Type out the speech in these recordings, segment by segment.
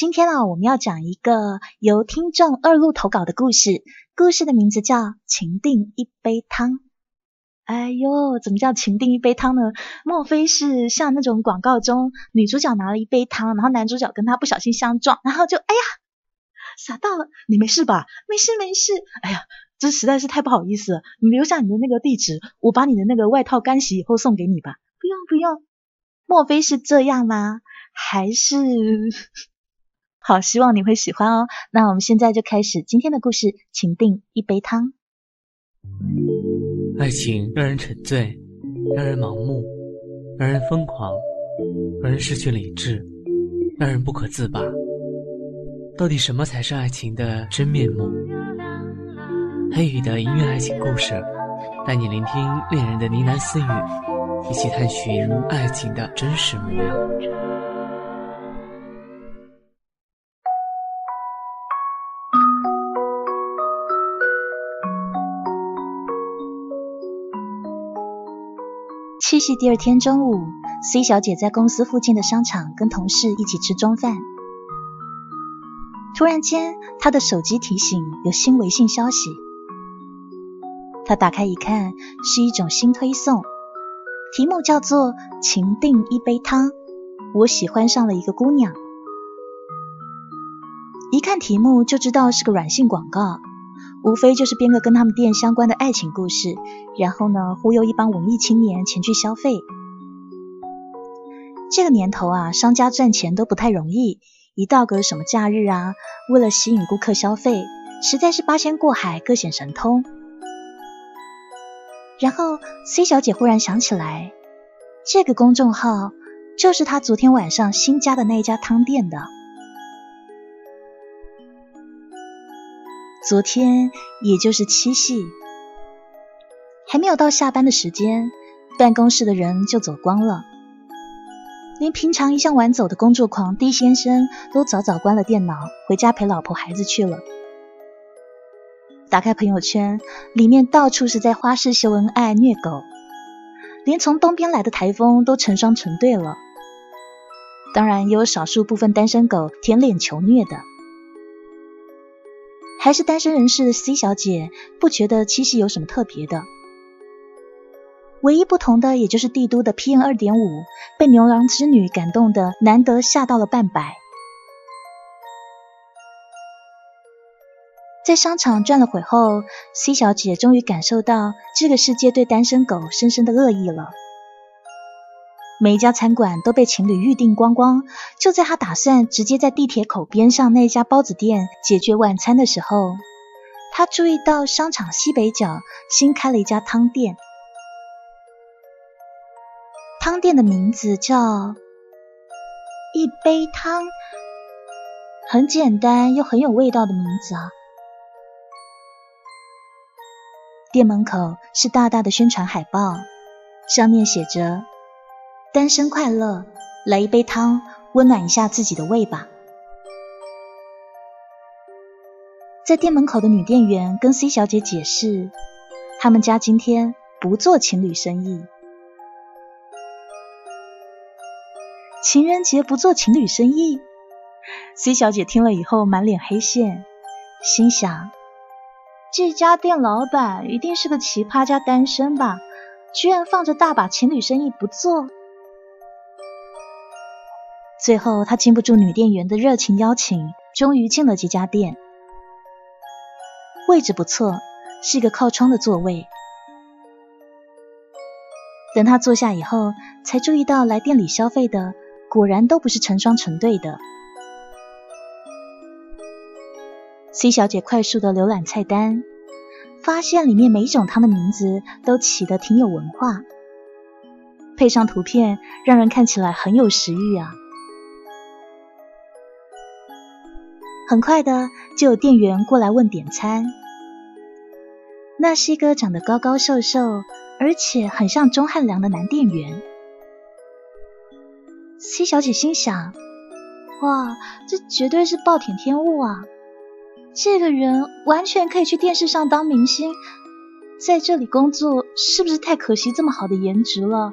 今天啊，我们要讲一个由听众二路投稿的故事，故事的名字叫《情定一杯汤》。哎呦，怎么叫情定一杯汤呢？莫非是像那种广告中女主角拿了一杯汤，然后男主角跟她不小心相撞，然后就哎呀洒到了？你没事吧？没事没事。哎呀，这实在是太不好意思了。你留下你的那个地址，我把你的那个外套干洗以后送给你吧。不用不用。莫非是这样吗？还是？好，希望你会喜欢哦。那我们现在就开始今天的故事，请订一杯汤。爱情让人沉醉，让人盲目，让人疯狂，让人失去理智，让人不可自拔。到底什么才是爱情的真面目？黑羽的音乐爱情故事，带你聆听恋人的呢喃私语，一起探寻爱情的真实模样。七夕第二天中午，C 小姐在公司附近的商场跟同事一起吃中饭。突然间，她的手机提醒有新微信消息。她打开一看，是一种新推送，题目叫做“情定一杯汤”，我喜欢上了一个姑娘。一看题目就知道是个软性广告。无非就是编个跟他们店相关的爱情故事，然后呢忽悠一帮文艺青年前去消费。这个年头啊，商家赚钱都不太容易，一到个什么假日啊，为了吸引顾客消费，实在是八仙过海各显神通。然后 C 小姐忽然想起来，这个公众号就是她昨天晚上新加的那一家汤店的。昨天也就是七夕，还没有到下班的时间，办公室的人就走光了，连平常一向晚走的工作狂 D 先生都早早关了电脑，回家陪老婆孩子去了。打开朋友圈，里面到处是在花式秀恩爱、虐狗，连从东边来的台风都成双成对了。当然，也有少数部分单身狗舔脸求虐的。还是单身人士的 C 小姐不觉得七夕有什么特别的，唯一不同的也就是帝都的 PM 二点五被牛郎织女感动的难得吓到了半百。在商场转了会后，C 小姐终于感受到这个世界对单身狗深深的恶意了。每一家餐馆都被情侣预定光光。就在他打算直接在地铁口边上那家包子店解决晚餐的时候，他注意到商场西北角新开了一家汤店。汤店的名字叫“一杯汤”，很简单又很有味道的名字啊。店门口是大大的宣传海报，上面写着。单身快乐，来一杯汤，温暖一下自己的胃吧。在店门口的女店员跟 C 小姐解释，他们家今天不做情侣生意。情人节不做情侣生意？C 小姐听了以后满脸黑线，心想：这家店老板一定是个奇葩加单身吧？居然放着大把情侣生意不做。最后，他经不住女店员的热情邀请，终于进了这家店。位置不错，是一个靠窗的座位。等他坐下以后，才注意到来店里消费的果然都不是成双成对的。C 小姐快速的浏览菜单，发现里面每一种汤的名字都起得挺有文化，配上图片，让人看起来很有食欲啊。很快的，就有店员过来问点餐。那是一个长得高高瘦瘦，而且很像钟汉良的男店员。C 小姐心想：哇，这绝对是暴殄天物啊！这个人完全可以去电视上当明星，在这里工作是不是太可惜这么好的颜值了？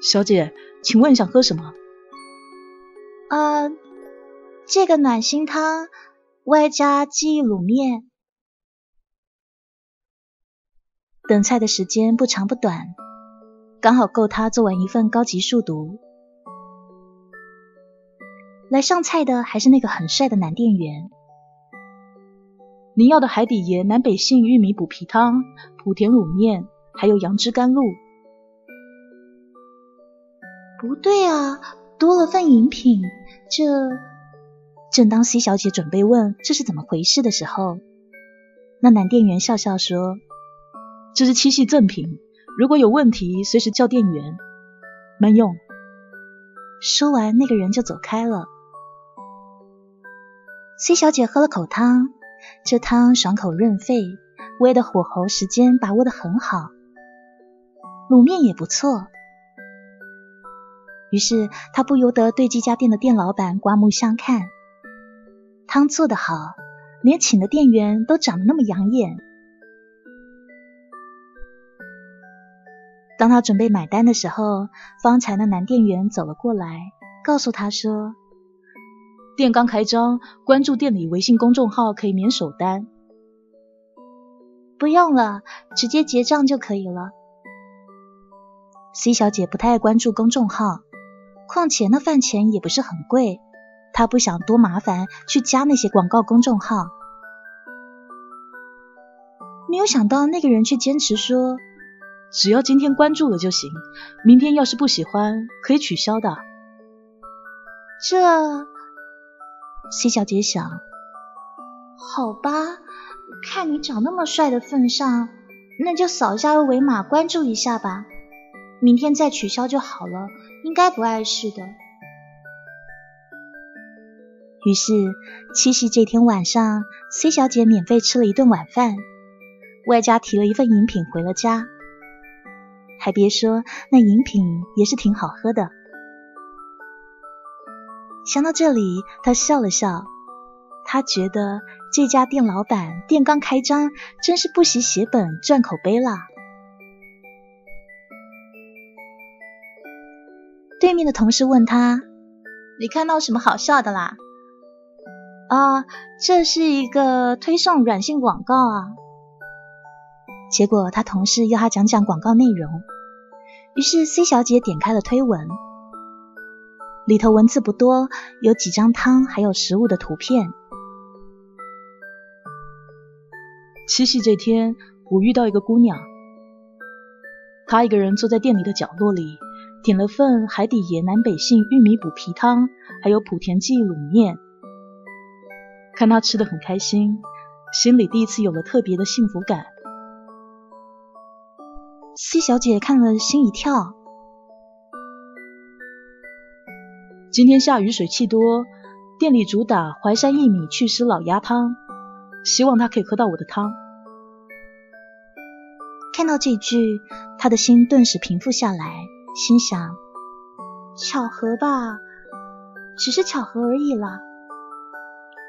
小姐，请问想喝什么？啊，这个暖心汤外加记忆卤面。等菜的时间不长不短，刚好够他做完一份高级数读。来上菜的还是那个很帅的男店员。您要的海底椰南北杏玉米补皮汤、莆田卤面，还有杨枝甘露。不对啊，多了份饮品。这……正当 C 小姐准备问这是怎么回事的时候，那男店员笑笑说：“这是七夕赠品，如果有问题随时叫店员，慢用。”说完，那个人就走开了。C 小姐喝了口汤。这汤爽口润肺，煨的火候时间把握的很好，卤面也不错。于是他不由得对这家店的店老板刮目相看。汤做得好，连请的店员都长得那么养眼。当他准备买单的时候，方才那男店员走了过来，告诉他说。店刚开张，关注店里微信公众号可以免首单。不用了，直接结账就可以了。C 小姐不太爱关注公众号，况且那饭钱也不是很贵，他不想多麻烦去加那些广告公众号。没有想到那个人却坚持说，只要今天关注了就行，明天要是不喜欢可以取消的。这。C 小姐想，好吧，看你长那么帅的份上，那就扫一下二维码关注一下吧，明天再取消就好了，应该不碍事的。于是七夕这天晚上，C 小姐免费吃了一顿晚饭，外加提了一份饮品回了家，还别说，那饮品也是挺好喝的。想到这里，他笑了笑。他觉得这家店老板店刚开张，真是不惜血本赚口碑啦。对面的同事问他：“你看到什么好笑的啦？”啊，这是一个推送软性广告啊。结果他同事要他讲讲广告内容，于是 C 小姐点开了推文。里头文字不多，有几张汤，还有食物的图片。七夕这天，我遇到一个姑娘，她一个人坐在店里的角落里，点了份海底椰南北杏玉米补皮汤，还有莆田记卤面。看他吃的很开心，心里第一次有了特别的幸福感。C 小姐看了心一跳。今天下雨，水汽多，店里主打淮山薏米祛湿老鸭汤，希望他可以喝到我的汤。看到这句，他的心顿时平复下来，心想：巧合吧，只是巧合而已啦。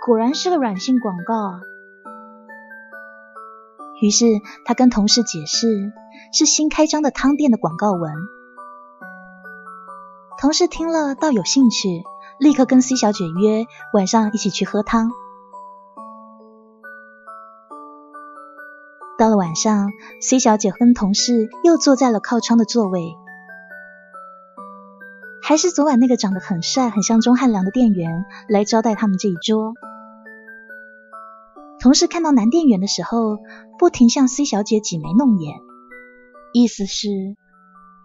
果然是个软性广告。于是他跟同事解释，是新开张的汤店的广告文。同事听了倒有兴趣，立刻跟 C 小姐约晚上一起去喝汤。到了晚上，C 小姐跟同事又坐在了靠窗的座位，还是昨晚那个长得很帅、很像钟汉良的店员来招待他们这一桌。同事看到男店员的时候，不停向 C 小姐挤眉弄眼，意思是。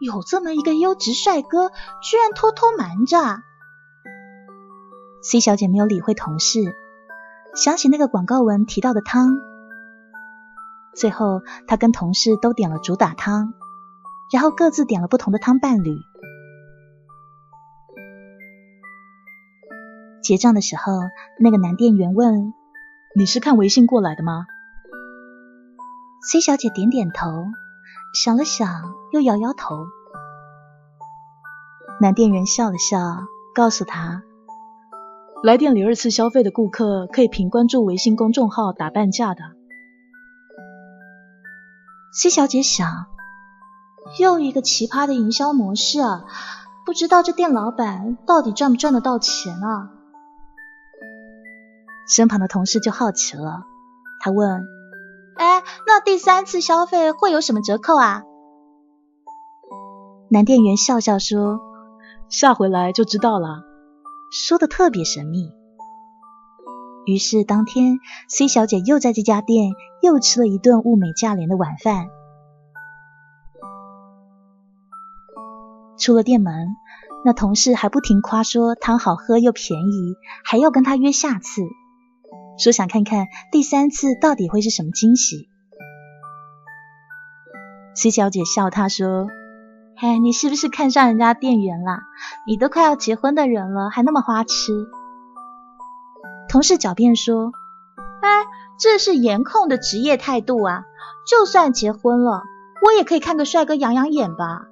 有这么一个优质帅哥，居然偷偷瞒着。C 小姐没有理会同事，想起那个广告文提到的汤，最后她跟同事都点了主打汤，然后各自点了不同的汤伴侣。结账的时候，那个男店员问：“你是看微信过来的吗？”C 小姐点点头。想了想，又摇摇头。男店员笑了笑，告诉她：“来店里二次消费的顾客可以凭关注微信公众号打半价的。”C 小姐想，又一个奇葩的营销模式啊！不知道这店老板到底赚不赚得到钱啊？身旁的同事就好奇了，他问：“哎，那第三次消费会有什么折扣啊？”男店员笑笑说：“下回来就知道了。”说的特别神秘。于是当天，C 小姐又在这家店又吃了一顿物美价廉的晚饭。出了店门，那同事还不停夸说汤好喝又便宜，还要跟他约下次，说想看看第三次到底会是什么惊喜。C 小姐笑他说：“嘿，你是不是看上人家店员啦？你都快要结婚的人了，还那么花痴。”同事狡辩说：“哎，这是颜控的职业态度啊！就算结婚了，我也可以看个帅哥养养眼吧。”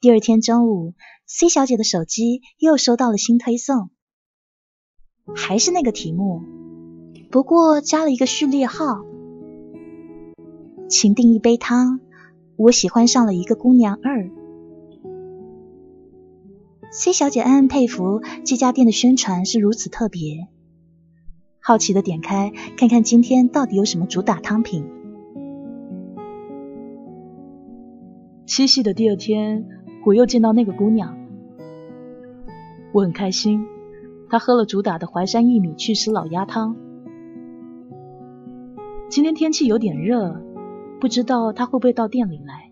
第二天中午，C 小姐的手机又收到了新推送，还是那个题目，不过加了一个序列号。请订一杯汤，我喜欢上了一个姑娘二。C 小姐暗暗佩服这家店的宣传是如此特别，好奇的点开看看今天到底有什么主打汤品。七夕的第二天。我又见到那个姑娘，我很开心。她喝了主打的淮山薏米祛湿老鸭汤。今天天气有点热，不知道她会不会到店里来。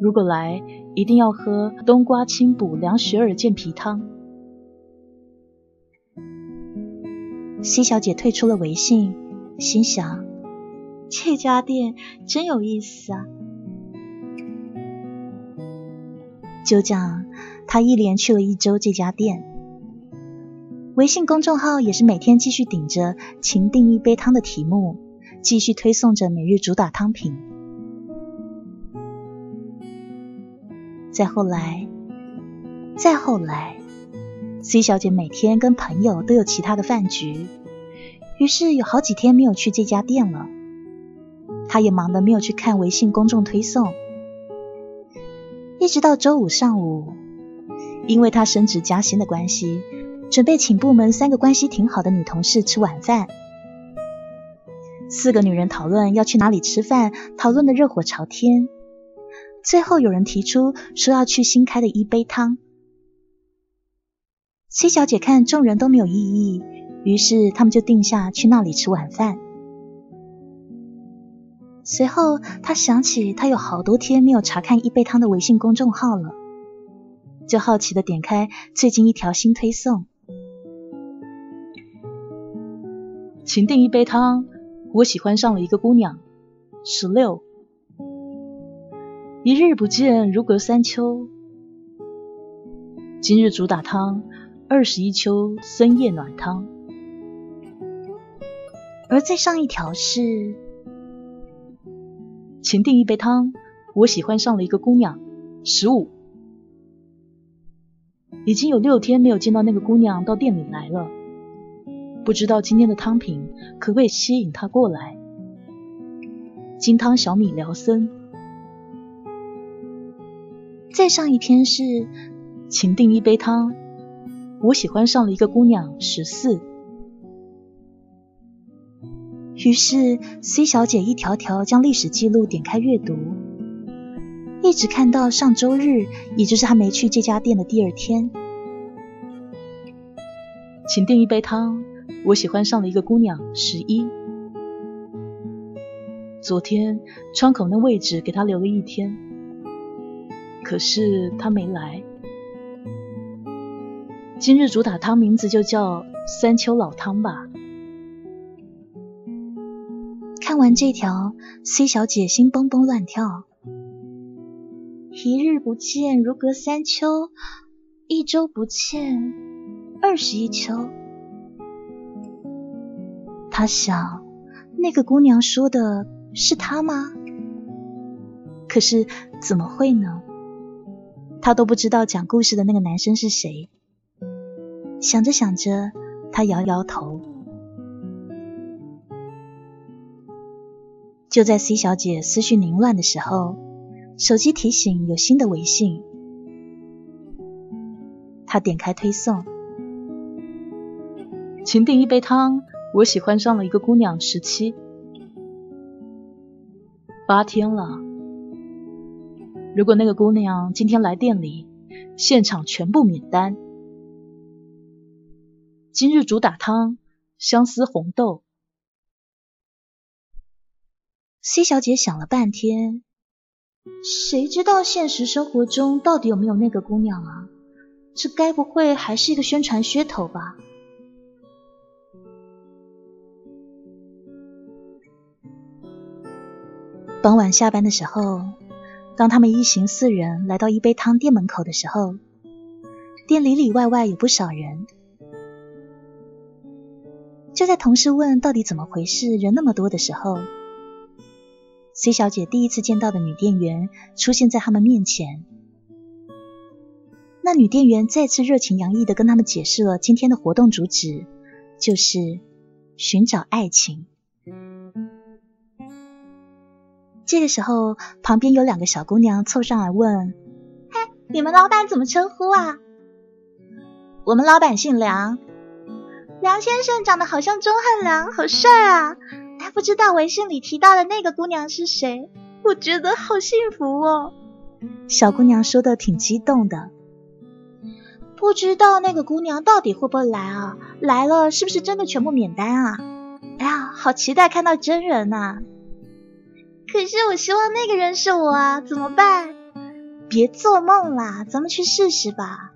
如果来，一定要喝冬瓜清补凉雪耳健脾汤。西小姐退出了微信，心想：这家店真有意思啊。就这样，他一连去了一周这家店。微信公众号也是每天继续顶着“情定一杯汤”的题目，继续推送着每日主打汤品。再后来，再后来，C 小姐每天跟朋友都有其他的饭局，于是有好几天没有去这家店了。她也忙得没有去看微信公众推送。一直到周五上午，因为他升职加薪的关系，准备请部门三个关系挺好的女同事吃晚饭。四个女人讨论要去哪里吃饭，讨论的热火朝天。最后有人提出说要去新开的一杯汤。C 小姐看众人都没有异议，于是他们就定下去那里吃晚饭。随后，他想起他有好多天没有查看一杯汤的微信公众号了，就好奇的点开最近一条新推送。请订一杯汤，我喜欢上了一个姑娘，十六。一日不见，如隔三秋。今日主打汤，二十一秋深夜暖汤。而再上一条是。请订一杯汤，我喜欢上了一个姑娘，十五。已经有六天没有见到那个姑娘到店里来了，不知道今天的汤品可不可以吸引她过来。金汤小米疗森。再上一篇是，请订一杯汤，我喜欢上了一个姑娘，十四。于是，C 小姐一条条将历史记录点开阅读，一直看到上周日，也就是她没去这家店的第二天。请订一杯汤，我喜欢上了一个姑娘，十一。昨天窗口那位置给她留了一天，可是她没来。今日主打汤名字就叫三秋老汤吧。看完这条，C 小姐心蹦蹦乱跳。一日不见，如隔三秋；一周不见，二十一秋。她想，那个姑娘说的是她吗？可是怎么会呢？她都不知道讲故事的那个男生是谁。想着想着，她摇摇头。就在 C 小姐思绪凌乱的时候，手机提醒有新的微信。她点开推送，请订一杯汤。我喜欢上了一个姑娘，十七，八天了。如果那个姑娘今天来店里，现场全部免单。今日主打汤，相思红豆。C 小姐想了半天，谁知道现实生活中到底有没有那个姑娘啊？这该不会还是一个宣传噱头吧？傍晚下班的时候，当他们一行四人来到一杯汤店门口的时候，店里里外外有不少人。就在同事问到底怎么回事，人那么多的时候。C 小姐第一次见到的女店员出现在他们面前。那女店员再次热情洋溢的跟他们解释了今天的活动主旨，就是寻找爱情。这个时候，旁边有两个小姑娘凑上来问：“嘿，你们老板怎么称呼啊？”“我们老板姓梁，梁先生长得好像钟汉良，好帅啊。”他不知道微信里提到的那个姑娘是谁，我觉得好幸福哦。小姑娘说的挺激动的。不知道那个姑娘到底会不会来啊？来了是不是真的全部免单啊？哎呀，好期待看到真人呐！可是我希望那个人是我啊，怎么办？别做梦啦，咱们去试试吧。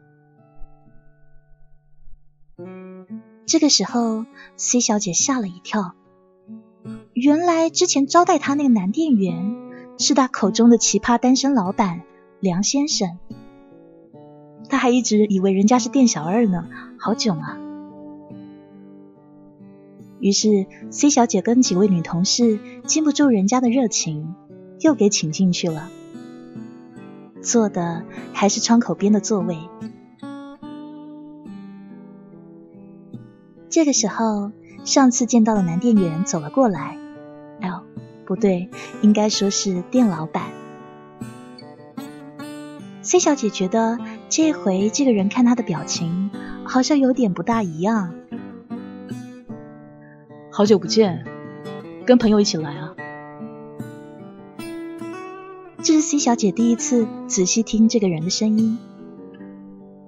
这个时候，C 小姐吓了一跳。原来之前招待他那个男店员是他口中的奇葩单身老板梁先生，他还一直以为人家是店小二呢，好囧啊！于是 C 小姐跟几位女同事禁不住人家的热情，又给请进去了，坐的还是窗口边的座位。这个时候，上次见到的男店员走了过来。不对，应该说是店老板。C 小姐觉得这回这个人看她的表情好像有点不大一样。好久不见，跟朋友一起来啊？这是 C 小姐第一次仔细听这个人的声音，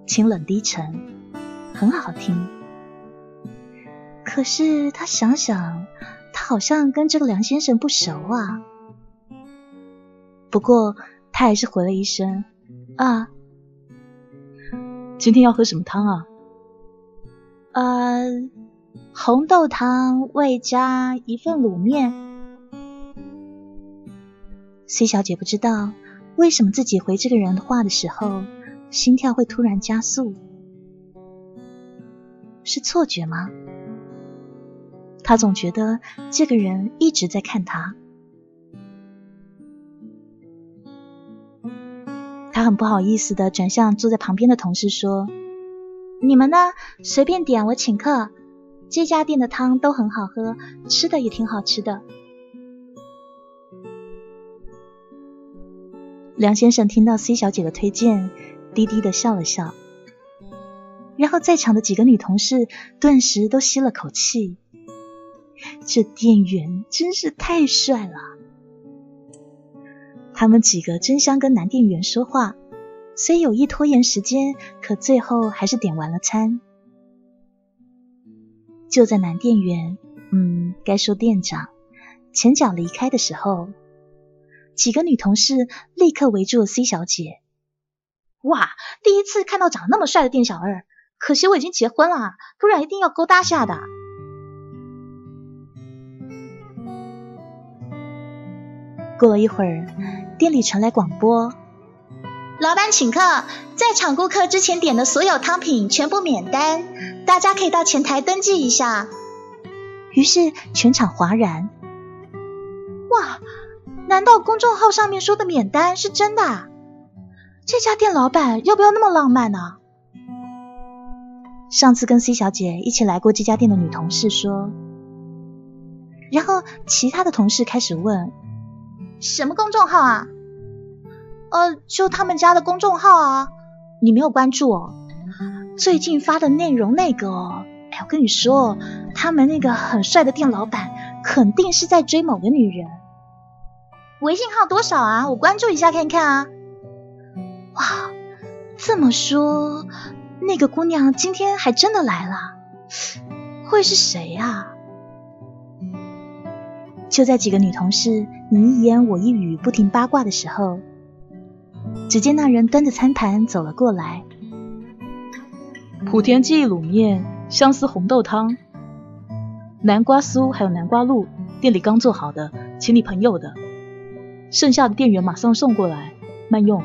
清冷低沉，很好听。可是她想想。他好像跟这个梁先生不熟啊，不过他还是回了一声啊。今天要喝什么汤啊？呃，红豆汤，外加一份卤面。C 小姐不知道为什么自己回这个人的话的时候，心跳会突然加速，是错觉吗？他总觉得这个人一直在看他，他很不好意思的转向坐在旁边的同事说：“你们呢？随便点，我请客。这家店的汤都很好喝，吃的也挺好吃的。”梁先生听到 C 小姐的推荐，低低的笑了笑，然后在场的几个女同事顿时都吸了口气。这店员真是太帅了！他们几个争相跟男店员说话，虽有意拖延时间，可最后还是点完了餐。就在男店员，嗯，该说店长前脚离开的时候，几个女同事立刻围住了 C 小姐。哇，第一次看到长那么帅的店小二，可惜我已经结婚了，不然一定要勾搭下的。过了一会儿，店里传来广播：“老板请客，在场顾客之前点的所有汤品全部免单，大家可以到前台登记一下。”于是全场哗然。哇，难道公众号上面说的免单是真的？这家店老板要不要那么浪漫呢？上次跟 C 小姐一起来过这家店的女同事说。然后其他的同事开始问：“什么公众号啊？”“呃，就他们家的公众号啊。”“你没有关注哦？”“最近发的内容那个哦。”“哎，我跟你说，他们那个很帅的店老板肯定是在追某个女人。”“微信号多少啊？我关注一下看看啊。”“哇，这么说，那个姑娘今天还真的来了。”会是谁啊？就在几个女同事你一言我一语、不停八卦的时候，只见那人端着餐盘走了过来。莆田记忆卤面、相思红豆汤、南瓜酥还有南瓜露，店里刚做好的，请你朋友的，剩下的店员马上送过来，慢用。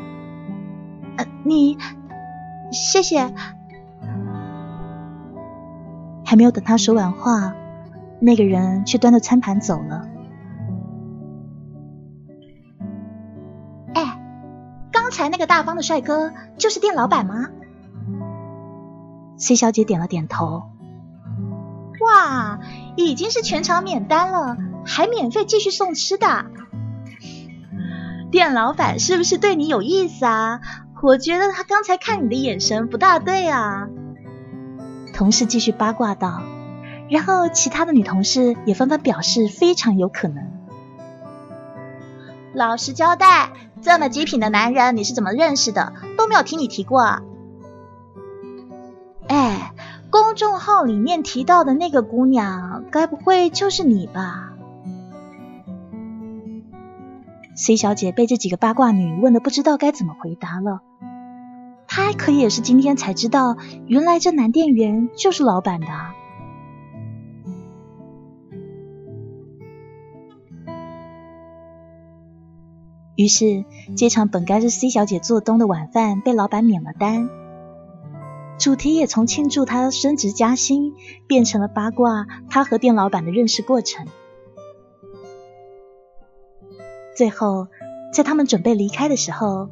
呃，你谢谢。还没有等他说完话，那个人却端着餐盘走了。刚才那个大方的帅哥就是店老板吗？C 小姐点了点头。哇，已经是全场免单了，还免费继续送吃的。店老板是不是对你有意思啊？我觉得他刚才看你的眼神不大对啊。同事继续八卦道，然后其他的女同事也纷纷表示非常有可能。老实交代，这么极品的男人你是怎么认识的？都没有听你提过啊。哎，公众号里面提到的那个姑娘，该不会就是你吧？C 小姐被这几个八卦女问的不知道该怎么回答了。她可也是今天才知道，原来这男店员就是老板的。于是，这场本该是 C 小姐做东的晚饭被老板免了单，主题也从庆祝她升职加薪，变成了八卦她和店老板的认识过程。最后，在他们准备离开的时候。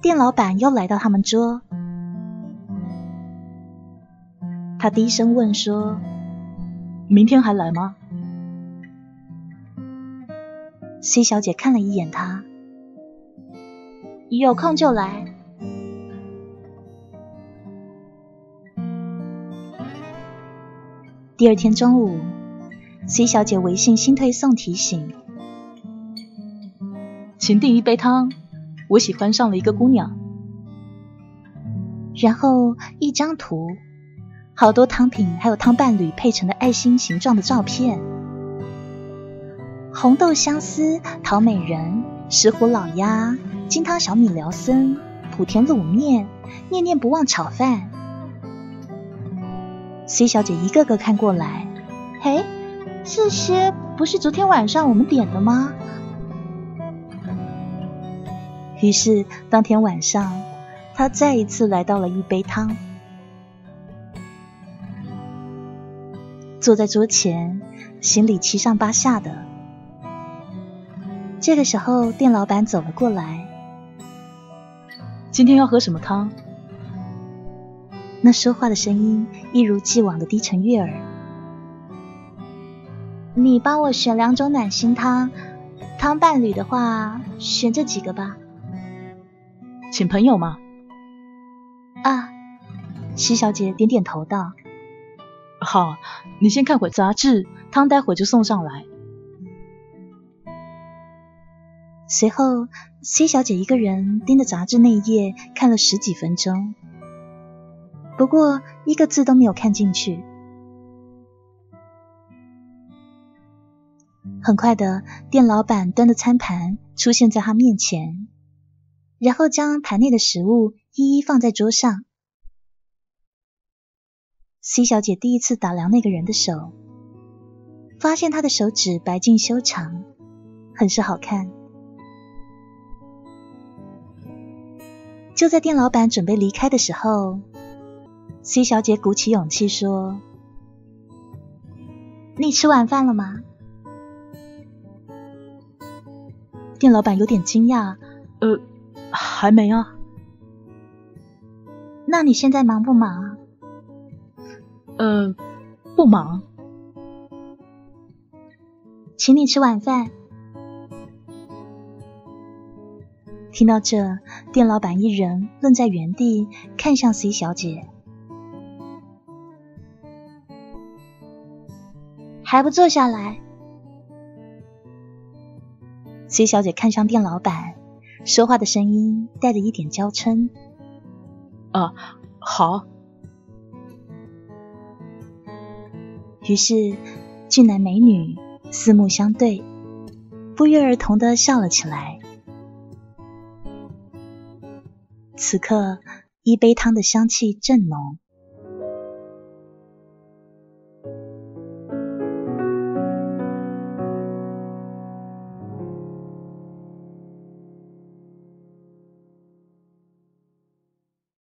店老板又来到他们桌，他低声问说：“明天还来吗？”C 小姐看了一眼他，有空就来。第二天中午，C 小姐微信新推送提醒，请订一杯汤。我喜欢上了一个姑娘，然后一张图，好多汤品还有汤伴侣配成的爱心形状的照片，红豆相思、桃美人、石斛老鸭、金汤小米辽参、莆田卤面、念念不忘炒饭。C 小姐一个个看过来，嘿，这些不是昨天晚上我们点的吗？于是，当天晚上，她再一次来到了一杯汤，坐在桌前，心里七上八下的。这个时候，店老板走了过来：“今天要喝什么汤？”那说话的声音一如既往的低沉悦耳。你帮我选两种暖心汤，汤伴侣的话，选这几个吧。请朋友吗？啊，西小姐点点头道：“好，你先看会杂志，汤待会就送上来。”随后，C 小姐一个人盯着杂志那一页看了十几分钟，不过一个字都没有看进去。很快的，店老板端着餐盘出现在她面前。然后将盘内的食物一一放在桌上。C 小姐第一次打量那个人的手，发现他的手指白净修长，很是好看。就在店老板准备离开的时候，C 小姐鼓起勇气说：“你吃晚饭了吗？”店老板有点惊讶，呃。还没啊？那你现在忙不忙啊？呃，不忙。请你吃晚饭。听到这，店老板一人愣在原地，看向 C 小姐，还不坐下来？C 小姐看向店老板，说话的声音带着一点娇嗔：“啊，好。”于是，俊男美女四目相对，不约而同的笑了起来。此刻，一杯汤的香气正浓，